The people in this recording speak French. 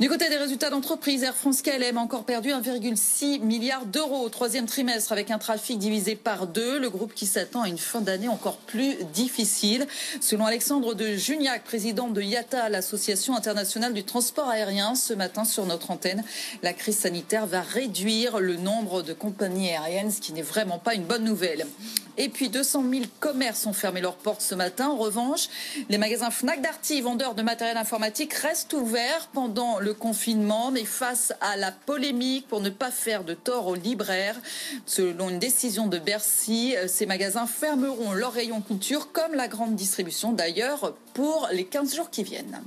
Du côté des résultats d'entreprise, Air France KLM a encore perdu 1,6 milliard d'euros au troisième trimestre avec un trafic divisé par deux. Le groupe qui s'attend à une fin d'année encore plus difficile. Selon Alexandre de Juniac, président de IATA, l'association internationale du transport aérien, ce matin sur notre antenne, la crise sanitaire va réduire le nombre de compagnies aériennes, ce qui n'est vraiment pas une bonne nouvelle. Et puis 200 000 commerces ont fermé leurs portes ce matin. En revanche, les magasins Fnac Darty, vendeurs de matériel informatique, restent ouverts pendant le confinement, mais face à la polémique pour ne pas faire de tort aux libraires, selon une décision de Bercy, euh, ces magasins fermeront leurs rayons culture comme la grande distribution d'ailleurs pour les 15 jours qui viennent.